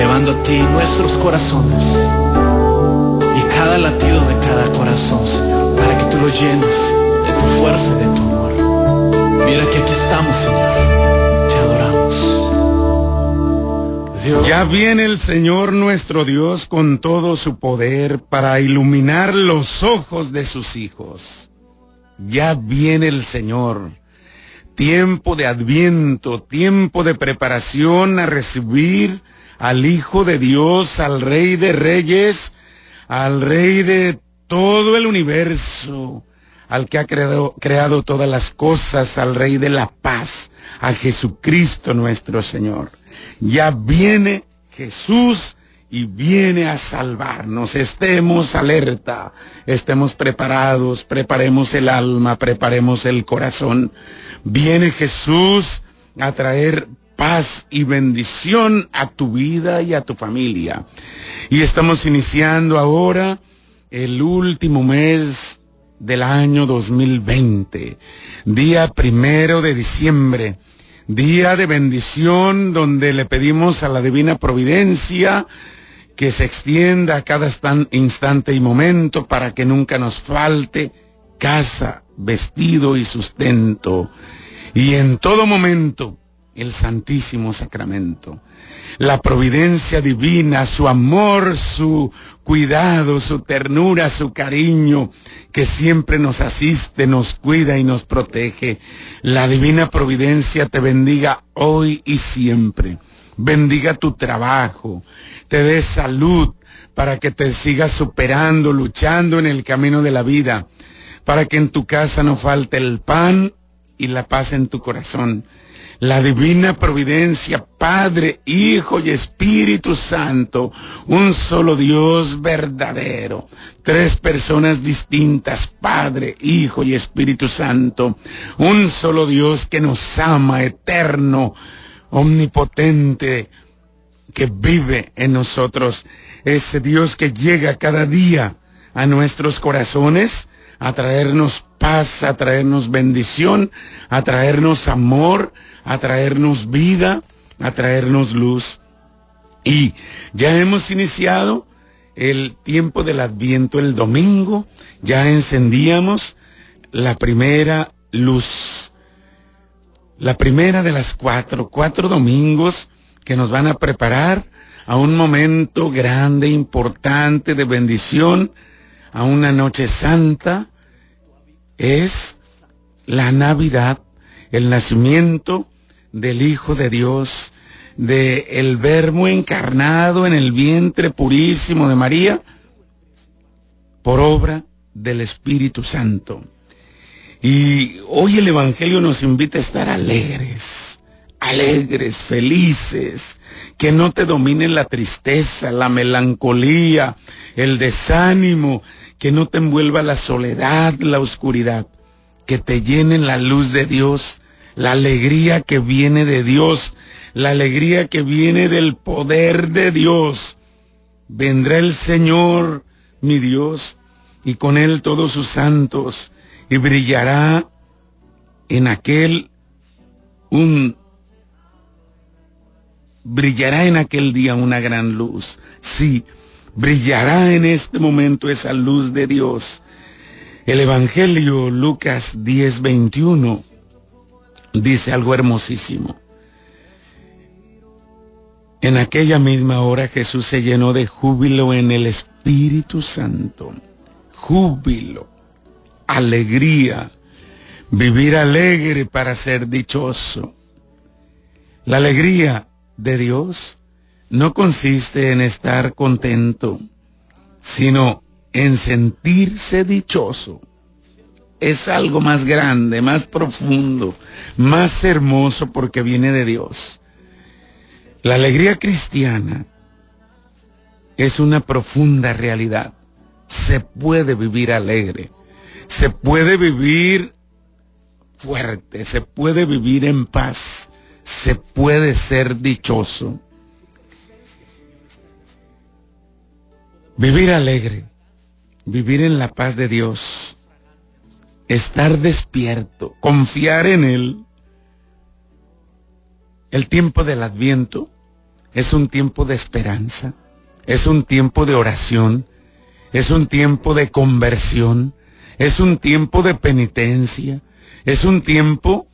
elevando a ti nuestros corazones y cada latido de cada corazón, Señor, para que tú lo llenes de tu fuerza y de tu amor. Mira que aquí estamos, Señor. Te adoramos. Ya viene el Señor nuestro Dios con todo su poder para iluminar los ojos de sus hijos. Ya viene el Señor. Tiempo de adviento, tiempo de preparación a recibir al Hijo de Dios, al Rey de Reyes, al Rey de todo el universo, al que ha creado, todas las cosas, al Rey de la paz, a Jesucristo nuestro Señor. Ya viene Jesús y viene a salvarnos. Estemos alerta, estemos preparados, preparemos el alma, preparemos el corazón. Viene Jesús a traer paz y bendición a tu vida y a tu familia. Y estamos iniciando ahora el último mes del año 2020, día primero de diciembre, día de bendición donde le pedimos a la divina providencia que se extienda a cada instante y momento para que nunca nos falte casa, vestido y sustento. Y en todo momento el Santísimo Sacramento. La providencia divina, su amor, su cuidado, su ternura, su cariño, que siempre nos asiste, nos cuida y nos protege. La divina providencia te bendiga hoy y siempre. Bendiga tu trabajo, te dé salud para que te sigas superando, luchando en el camino de la vida, para que en tu casa no falte el pan y la paz en tu corazón la divina providencia, Padre, Hijo y Espíritu Santo, un solo Dios verdadero, tres personas distintas, Padre, Hijo y Espíritu Santo, un solo Dios que nos ama, eterno, omnipotente, que vive en nosotros, ese Dios que llega cada día a nuestros corazones, a traernos paz, a traernos bendición, a traernos amor, a traernos vida, a traernos luz. Y ya hemos iniciado el tiempo del adviento el domingo, ya encendíamos la primera luz, la primera de las cuatro, cuatro domingos que nos van a preparar a un momento grande, importante de bendición, a una noche santa, es la Navidad, el nacimiento del Hijo de Dios, de el Verbo encarnado en el vientre purísimo de María, por obra del Espíritu Santo. Y hoy el Evangelio nos invita a estar alegres, alegres, felices, que no te dominen la tristeza, la melancolía, el desánimo, que no te envuelva la soledad, la oscuridad, que te llenen la luz de Dios, la alegría que viene de Dios, la alegría que viene del poder de Dios. Vendrá el Señor, mi Dios, y con él todos sus santos, y brillará en aquel un brillará en aquel día una gran luz. Sí, brillará en este momento esa luz de Dios. El Evangelio Lucas 10:21 dice algo hermosísimo. En aquella misma hora Jesús se llenó de júbilo en el Espíritu Santo. Júbilo, alegría, vivir alegre para ser dichoso. La alegría de Dios no consiste en estar contento, sino en sentirse dichoso. Es algo más grande, más profundo, más hermoso porque viene de Dios. La alegría cristiana es una profunda realidad. Se puede vivir alegre, se puede vivir fuerte, se puede vivir en paz, se puede ser dichoso. Vivir alegre, vivir en la paz de Dios, estar despierto, confiar en Él. El tiempo del adviento es un tiempo de esperanza, es un tiempo de oración, es un tiempo de conversión, es un tiempo de penitencia, es un tiempo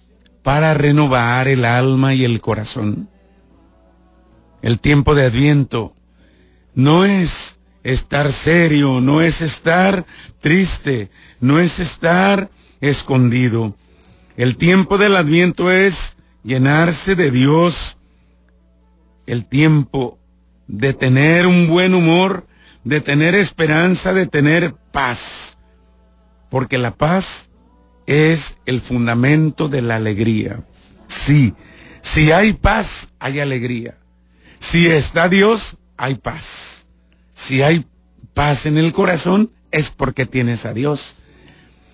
para renovar el alma y el corazón. El tiempo de adviento no es estar serio, no es estar triste, no es estar escondido. El tiempo del adviento es llenarse de Dios, el tiempo de tener un buen humor, de tener esperanza, de tener paz, porque la paz es el fundamento de la alegría. Sí, si hay paz, hay alegría. Si está Dios, hay paz. Si hay paz en el corazón, es porque tienes a Dios.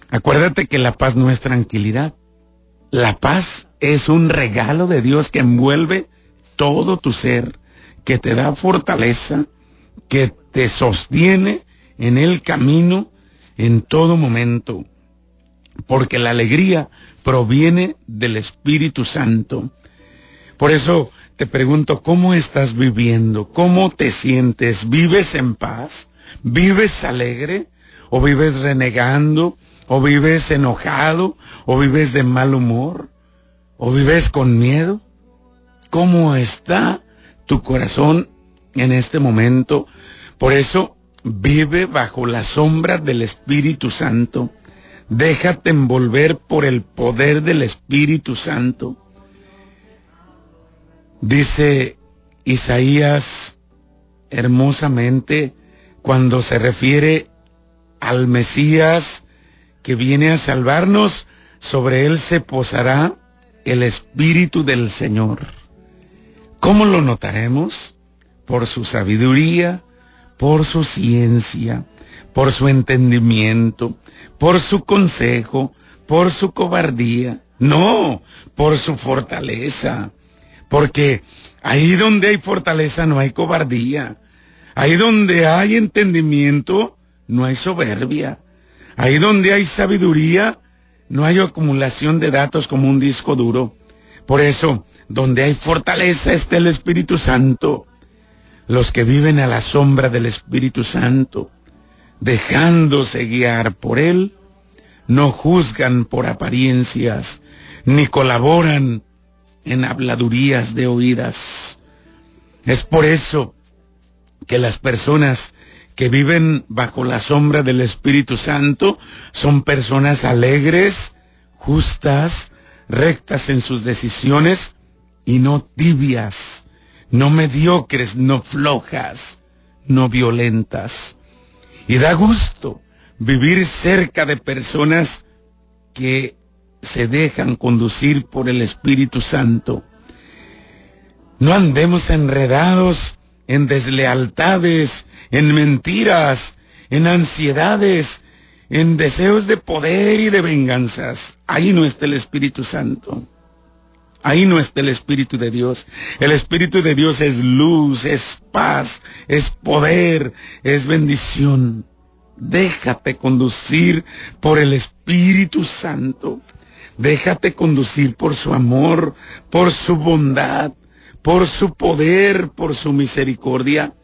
Acuérdate que la paz no es tranquilidad. La paz es un regalo de Dios que envuelve todo tu ser, que te da fortaleza, que te sostiene en el camino en todo momento. Porque la alegría proviene del Espíritu Santo. Por eso te pregunto, ¿cómo estás viviendo? ¿Cómo te sientes? ¿Vives en paz? ¿Vives alegre? ¿O vives renegando? ¿O vives enojado? ¿O vives de mal humor? ¿O vives con miedo? ¿Cómo está tu corazón en este momento? Por eso, vive bajo la sombra del Espíritu Santo. Déjate envolver por el poder del Espíritu Santo. Dice Isaías hermosamente cuando se refiere al Mesías que viene a salvarnos, sobre él se posará el Espíritu del Señor. ¿Cómo lo notaremos? Por su sabiduría, por su ciencia, por su entendimiento, por su consejo, por su cobardía. No, por su fortaleza, porque ahí donde hay fortaleza no hay cobardía. Ahí donde hay entendimiento no hay soberbia. Ahí donde hay sabiduría no hay acumulación de datos como un disco duro. Por eso, donde hay fortaleza está el Espíritu Santo. Los que viven a la sombra del Espíritu Santo, dejándose guiar por Él, no juzgan por apariencias, ni colaboran en habladurías de oídas. Es por eso que las personas que viven bajo la sombra del Espíritu Santo son personas alegres, justas, rectas en sus decisiones y no tibias, no mediocres, no flojas, no violentas. Y da gusto vivir cerca de personas que se dejan conducir por el Espíritu Santo. No andemos enredados en deslealtades, en mentiras, en ansiedades, en deseos de poder y de venganzas. Ahí no está el Espíritu Santo. Ahí no está el Espíritu de Dios. El Espíritu de Dios es luz, es paz, es poder, es bendición. Déjate conducir por el Espíritu Santo. Déjate conducir por su amor, por su bondad, por su poder, por su misericordia.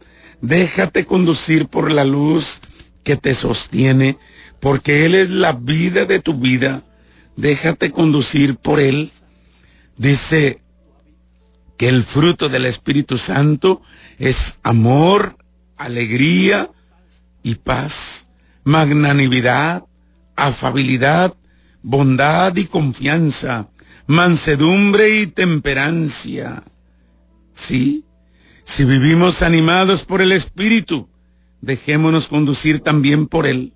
Déjate conducir por la luz que te sostiene, porque Él es la vida de tu vida. Déjate conducir por Él. Dice que el fruto del Espíritu Santo es amor, alegría y paz, magnanimidad, afabilidad, bondad y confianza, mansedumbre y temperancia. Sí, si vivimos animados por el Espíritu, dejémonos conducir también por Él.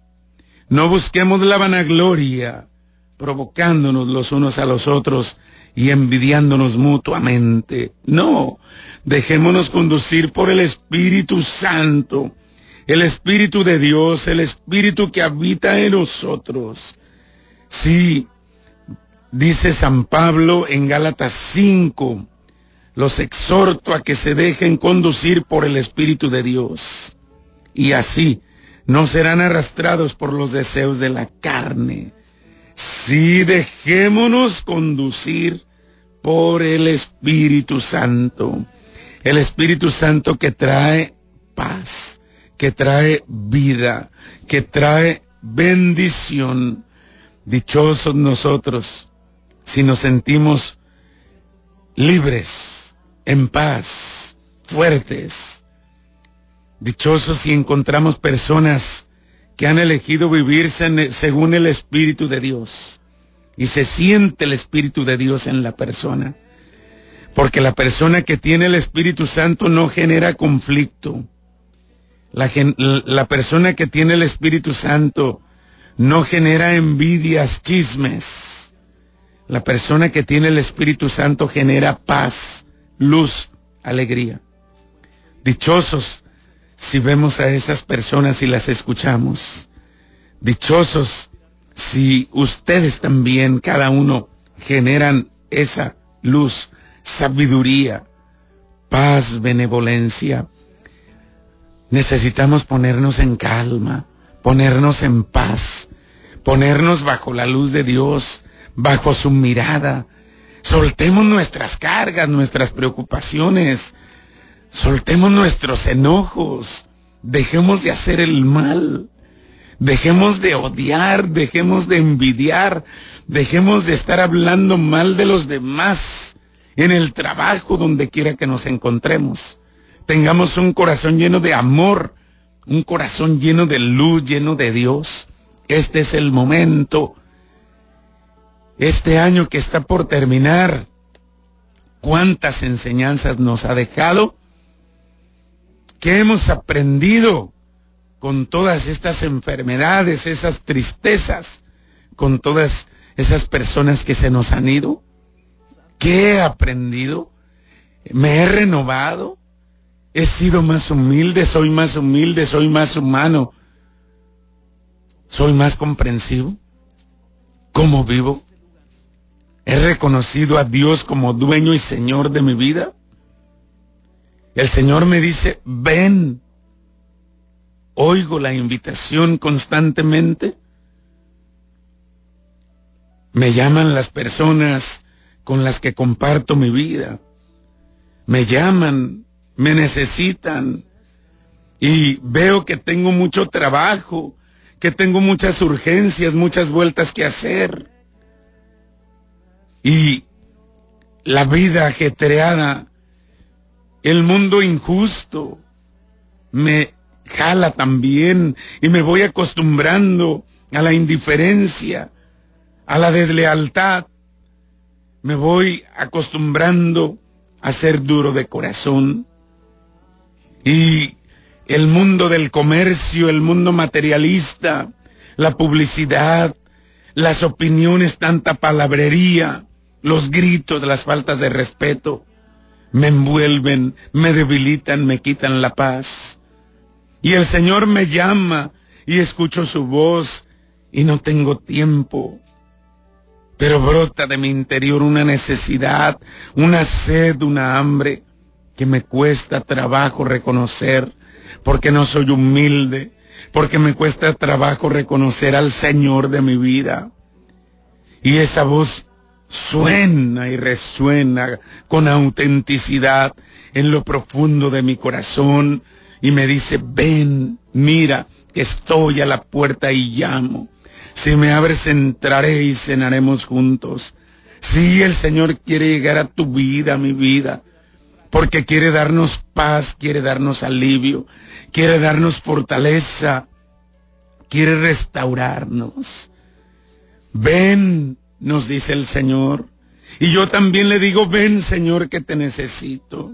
No busquemos la vanagloria, provocándonos los unos a los otros y envidiándonos mutuamente. No, dejémonos conducir por el Espíritu Santo, el Espíritu de Dios, el Espíritu que habita en nosotros. Sí, dice San Pablo en Gálatas 5, los exhorto a que se dejen conducir por el Espíritu de Dios. Y así no serán arrastrados por los deseos de la carne. Si dejémonos conducir por el Espíritu Santo. El Espíritu Santo que trae paz, que trae vida, que trae bendición. Dichosos nosotros si nos sentimos libres, en paz, fuertes. Dichosos si encontramos personas que han elegido vivirse según el Espíritu de Dios. Y se siente el Espíritu de Dios en la persona. Porque la persona que tiene el Espíritu Santo no genera conflicto. La, la persona que tiene el Espíritu Santo no genera envidias, chismes. La persona que tiene el Espíritu Santo genera paz, luz, alegría. Dichosos si vemos a esas personas y las escuchamos. Dichosos si ustedes también, cada uno, generan esa luz, sabiduría, paz, benevolencia. Necesitamos ponernos en calma, ponernos en paz, ponernos bajo la luz de Dios, bajo su mirada. Soltemos nuestras cargas, nuestras preocupaciones, soltemos nuestros enojos, dejemos de hacer el mal, dejemos de odiar, dejemos de envidiar, dejemos de estar hablando mal de los demás en el trabajo, donde quiera que nos encontremos. Tengamos un corazón lleno de amor, un corazón lleno de luz, lleno de Dios. Este es el momento este año que está por terminar, cuántas enseñanzas nos ha dejado, ¿Qué hemos aprendido con todas estas enfermedades, esas tristezas, con todas esas personas que se nos han ido. ¿Qué he aprendido? ¿Me he renovado? ¿He sido más humilde? ¿Soy más humilde? ¿Soy más humano? ¿Soy más comprensivo? ¿Cómo vivo? ¿He reconocido a Dios como dueño y Señor de mi vida? El Señor me dice, ven. Oigo la invitación constantemente. Me llaman las personas con las que comparto mi vida. Me llaman, me necesitan. Y veo que tengo mucho trabajo, que tengo muchas urgencias, muchas vueltas que hacer. Y la vida ajetreada, el mundo injusto, me jala también y me voy acostumbrando a la indiferencia, a la deslealtad. Me voy acostumbrando a ser duro de corazón. Y el mundo del comercio, el mundo materialista, la publicidad, las opiniones, tanta palabrería, los gritos, las faltas de respeto, me envuelven, me debilitan, me quitan la paz. Y el Señor me llama y escucho su voz y no tengo tiempo. Pero brota de mi interior una necesidad, una sed, una hambre que me cuesta trabajo reconocer porque no soy humilde, porque me cuesta trabajo reconocer al Señor de mi vida. Y esa voz suena y resuena con autenticidad en lo profundo de mi corazón y me dice, ven, mira, que estoy a la puerta y llamo. Si me abres, entraré y cenaremos juntos. Si el Señor quiere llegar a tu vida, a mi vida, porque quiere darnos paz, quiere darnos alivio, quiere darnos fortaleza, quiere restaurarnos. Ven, nos dice el Señor. Y yo también le digo, ven Señor que te necesito.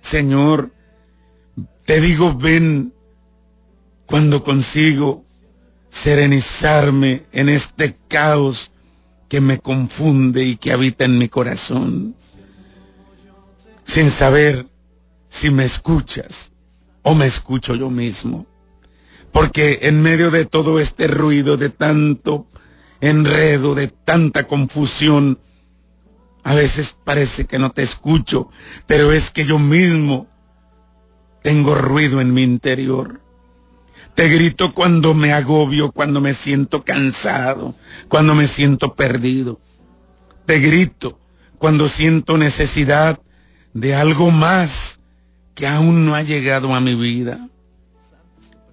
Señor, te digo, ven cuando consigo serenizarme en este caos que me confunde y que habita en mi corazón, sin saber si me escuchas o me escucho yo mismo. Porque en medio de todo este ruido, de tanto enredo, de tanta confusión, a veces parece que no te escucho, pero es que yo mismo tengo ruido en mi interior. Te grito cuando me agobio, cuando me siento cansado, cuando me siento perdido. Te grito cuando siento necesidad de algo más que aún no ha llegado a mi vida.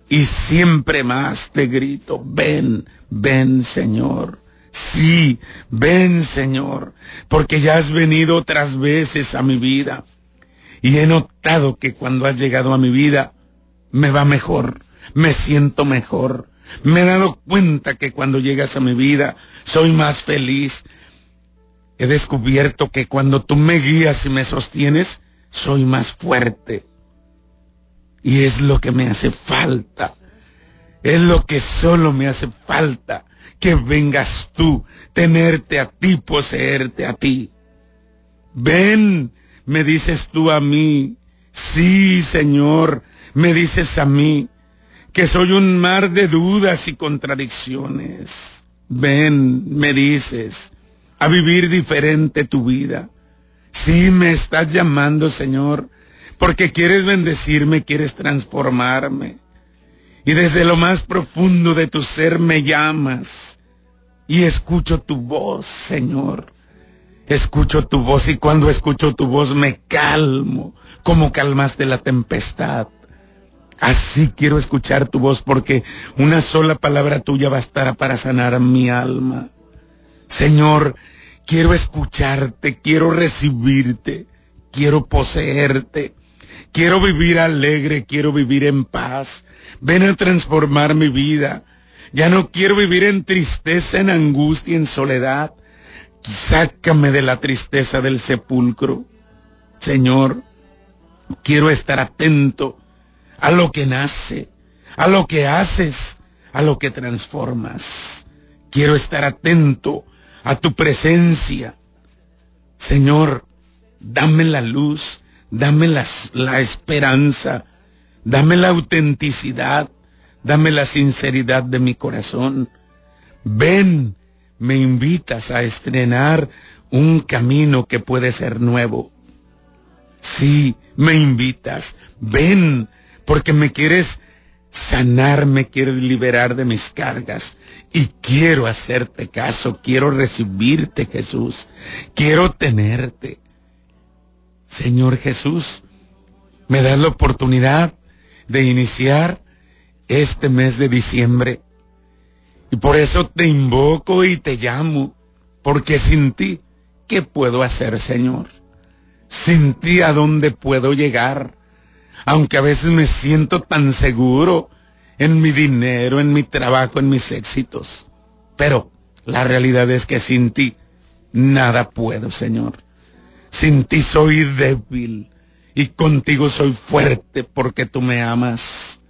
Y siempre más te grito, ven, ven Señor. Sí, ven Señor, porque ya has venido otras veces a mi vida. Y he notado que cuando has llegado a mi vida, me va mejor, me siento mejor. Me he dado cuenta que cuando llegas a mi vida, soy más feliz. He descubierto que cuando tú me guías y me sostienes, soy más fuerte. Y es lo que me hace falta. Es lo que solo me hace falta. Que vengas tú, tenerte a ti, poseerte a ti. Ven, me dices tú a mí. Sí, Señor, me dices a mí que soy un mar de dudas y contradicciones. Ven, me dices, a vivir diferente tu vida. Sí, me estás llamando, Señor, porque quieres bendecirme, quieres transformarme. Y desde lo más profundo de tu ser me llamas y escucho tu voz, Señor. Escucho tu voz y cuando escucho tu voz me calmo, como calmaste la tempestad. Así quiero escuchar tu voz porque una sola palabra tuya bastará para sanar mi alma. Señor, quiero escucharte, quiero recibirte, quiero poseerte, quiero vivir alegre, quiero vivir en paz. Ven a transformar mi vida. Ya no quiero vivir en tristeza, en angustia, en soledad. Sácame de la tristeza del sepulcro. Señor, quiero estar atento a lo que nace, a lo que haces, a lo que transformas. Quiero estar atento a tu presencia. Señor, dame la luz, dame la, la esperanza, dame la autenticidad, dame la sinceridad de mi corazón. Ven, me invitas a estrenar un camino que puede ser nuevo. Sí, me invitas. Ven, porque me quieres sanar, me quieres liberar de mis cargas. Y quiero hacerte caso, quiero recibirte, Jesús. Quiero tenerte. Señor Jesús, me das la oportunidad de iniciar este mes de diciembre y por eso te invoco y te llamo, porque sin ti, ¿qué puedo hacer, Señor? Sin ti, ¿a dónde puedo llegar? Aunque a veces me siento tan seguro en mi dinero, en mi trabajo, en mis éxitos. Pero la realidad es que sin ti, nada puedo, Señor. Sin ti soy débil y contigo soy fuerte porque tú me amas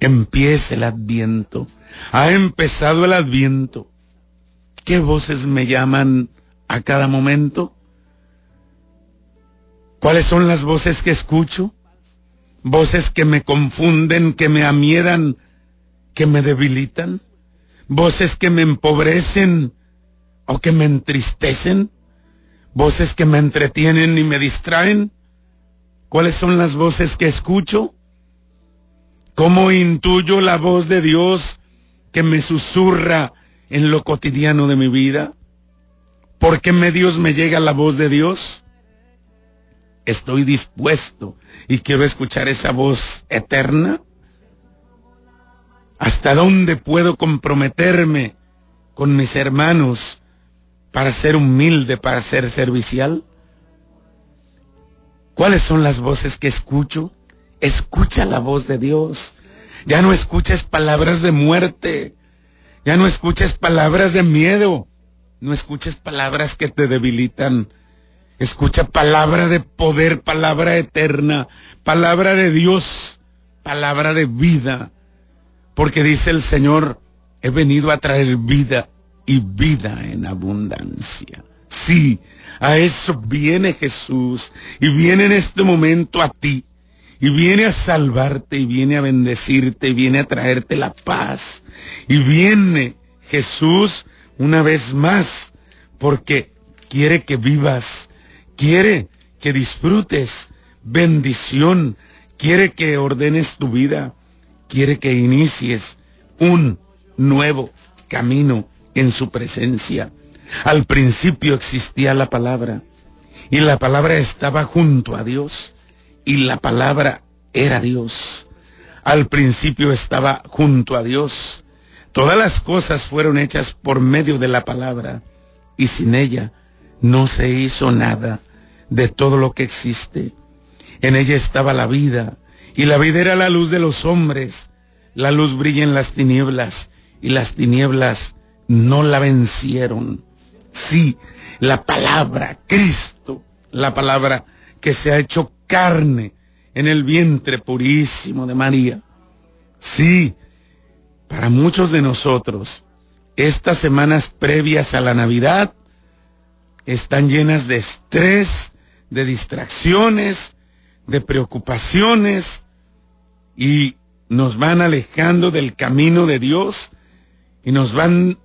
empiece el adviento. Ha empezado el adviento. ¿Qué voces me llaman a cada momento? ¿Cuáles son las voces que escucho? Voces que me confunden, que me amiedan, que me debilitan. Voces que me empobrecen o que me entristecen. Voces que me entretienen y me distraen. ¿Cuáles son las voces que escucho? ¿Cómo intuyo la voz de Dios que me susurra en lo cotidiano de mi vida? ¿Por qué medios me llega la voz de Dios? Estoy dispuesto y quiero escuchar esa voz eterna. ¿Hasta dónde puedo comprometerme con mis hermanos para ser humilde, para ser servicial? ¿Cuáles son las voces que escucho? Escucha la voz de Dios. Ya no escuches palabras de muerte. Ya no escuches palabras de miedo. No escuches palabras que te debilitan. Escucha palabra de poder, palabra eterna, palabra de Dios, palabra de vida. Porque dice el Señor, he venido a traer vida y vida en abundancia. Sí, a eso viene Jesús y viene en este momento a ti y viene a salvarte y viene a bendecirte y viene a traerte la paz y viene Jesús una vez más porque quiere que vivas, quiere que disfrutes bendición, quiere que ordenes tu vida, quiere que inicies un nuevo camino en su presencia. Al principio existía la palabra y la palabra estaba junto a Dios y la palabra era Dios. Al principio estaba junto a Dios. Todas las cosas fueron hechas por medio de la palabra y sin ella no se hizo nada de todo lo que existe. En ella estaba la vida y la vida era la luz de los hombres. La luz brilla en las tinieblas y las tinieblas no la vencieron. Sí, la palabra, Cristo, la palabra que se ha hecho carne en el vientre purísimo de María. Sí, para muchos de nosotros, estas semanas previas a la Navidad están llenas de estrés, de distracciones, de preocupaciones y nos van alejando del camino de Dios y nos van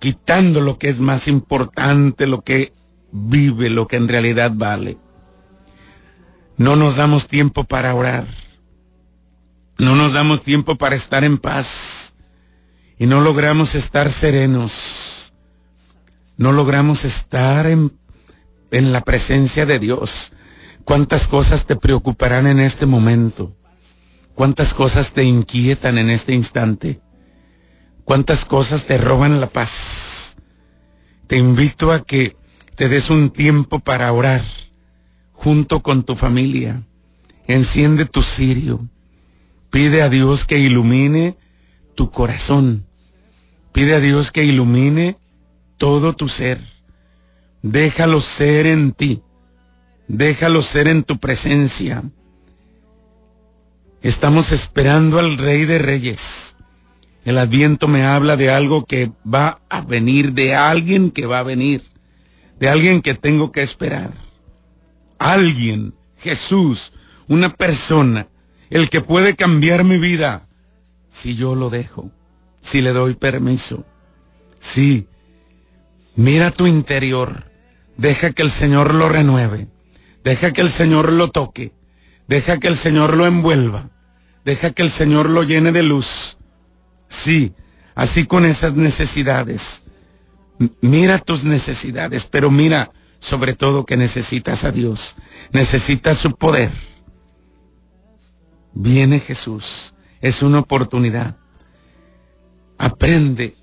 quitando lo que es más importante, lo que vive, lo que en realidad vale. No nos damos tiempo para orar. No nos damos tiempo para estar en paz. Y no logramos estar serenos. No logramos estar en, en la presencia de Dios. ¿Cuántas cosas te preocuparán en este momento? ¿Cuántas cosas te inquietan en este instante? cuántas cosas te roban la paz. Te invito a que te des un tiempo para orar junto con tu familia. Enciende tu cirio. Pide a Dios que ilumine tu corazón. Pide a Dios que ilumine todo tu ser. Déjalo ser en ti. Déjalo ser en tu presencia. Estamos esperando al Rey de Reyes. El adviento me habla de algo que va a venir, de alguien que va a venir, de alguien que tengo que esperar. Alguien, Jesús, una persona, el que puede cambiar mi vida si yo lo dejo, si le doy permiso. Sí, mira tu interior, deja que el Señor lo renueve, deja que el Señor lo toque, deja que el Señor lo envuelva, deja que el Señor lo llene de luz Sí, así con esas necesidades. Mira tus necesidades, pero mira sobre todo que necesitas a Dios, necesitas su poder. Viene Jesús, es una oportunidad. Aprende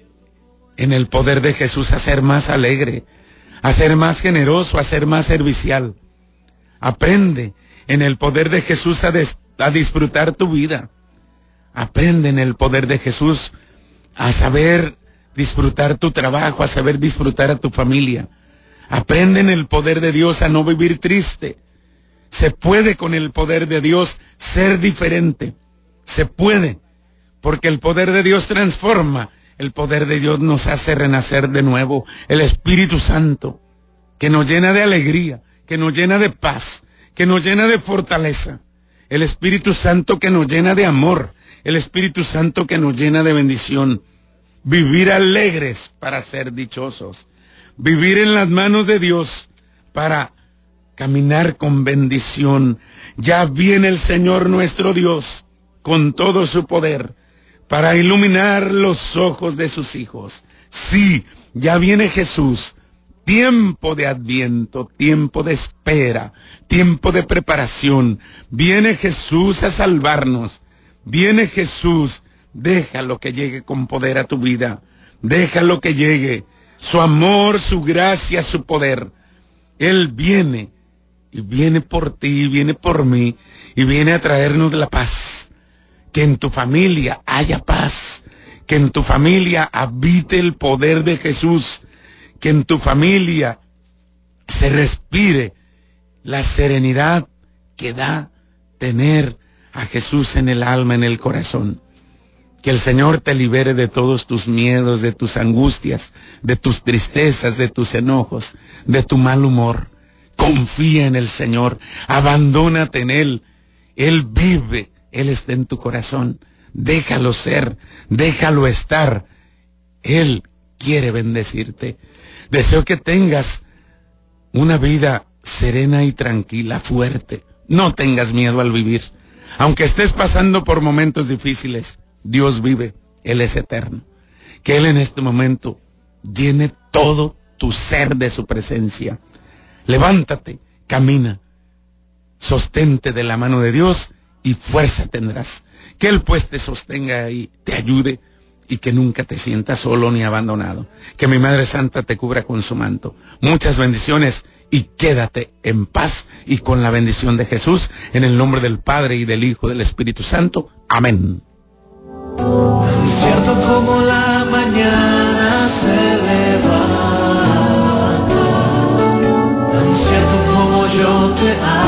en el poder de Jesús a ser más alegre, a ser más generoso, a ser más servicial. Aprende en el poder de Jesús a, disfrutar tu vida. Aprende en el poder de Jesús a saber disfrutar tu trabajo, a saber disfrutar a tu familia. Aprende en el poder de Dios a no vivir triste. Se puede con el poder de Dios ser diferente. Se puede. Porque el poder de Dios transforma. El poder de Dios nos hace renacer de nuevo. El Espíritu Santo, que nos llena de alegría, que nos llena de paz, que nos llena de fortaleza. El Espíritu Santo que nos llena de amor, el Espíritu Santo que nos llena de bendición. Vivir alegres para ser dichosos. Vivir en las manos de Dios para caminar con bendición. Ya viene el Señor nuestro Dios con todo su poder para iluminar los ojos de sus hijos. Sí, ya viene Jesús. Tiempo de adviento, tiempo de espera, tiempo de preparación. Viene Jesús a salvarnos. Viene Jesús, déjalo que llegue con poder a tu vida. Déjalo que llegue. Su amor, su gracia, su poder. Él viene y viene por ti, viene por mí y viene a traernos la paz. Que en tu familia haya paz. Que en tu familia habite el poder de Jesús. Que en tu familia se respire la serenidad que da tener a Jesús en el alma, en el corazón. Que el Señor te libere de todos tus miedos, de tus angustias, de tus tristezas, de tus enojos, de tu mal humor. Confía en el Señor, abandónate en Él. Él vive, Él está en tu corazón. Déjalo ser, déjalo estar. Él quiere bendecirte. Deseo que tengas una vida serena y tranquila, fuerte. No tengas miedo al vivir. Aunque estés pasando por momentos difíciles, Dios vive, Él es eterno. Que Él en este momento llene todo tu ser de su presencia. Levántate, camina, sostente de la mano de Dios y fuerza tendrás. Que Él pues te sostenga y te ayude y que nunca te sientas solo ni abandonado. Que mi Madre Santa te cubra con su manto. Muchas bendiciones y quédate en paz y con la bendición de Jesús en el nombre del Padre y del Hijo y del Espíritu Santo. Amén. Cierto como la mañana se levanta, tan cierto como yo te amo.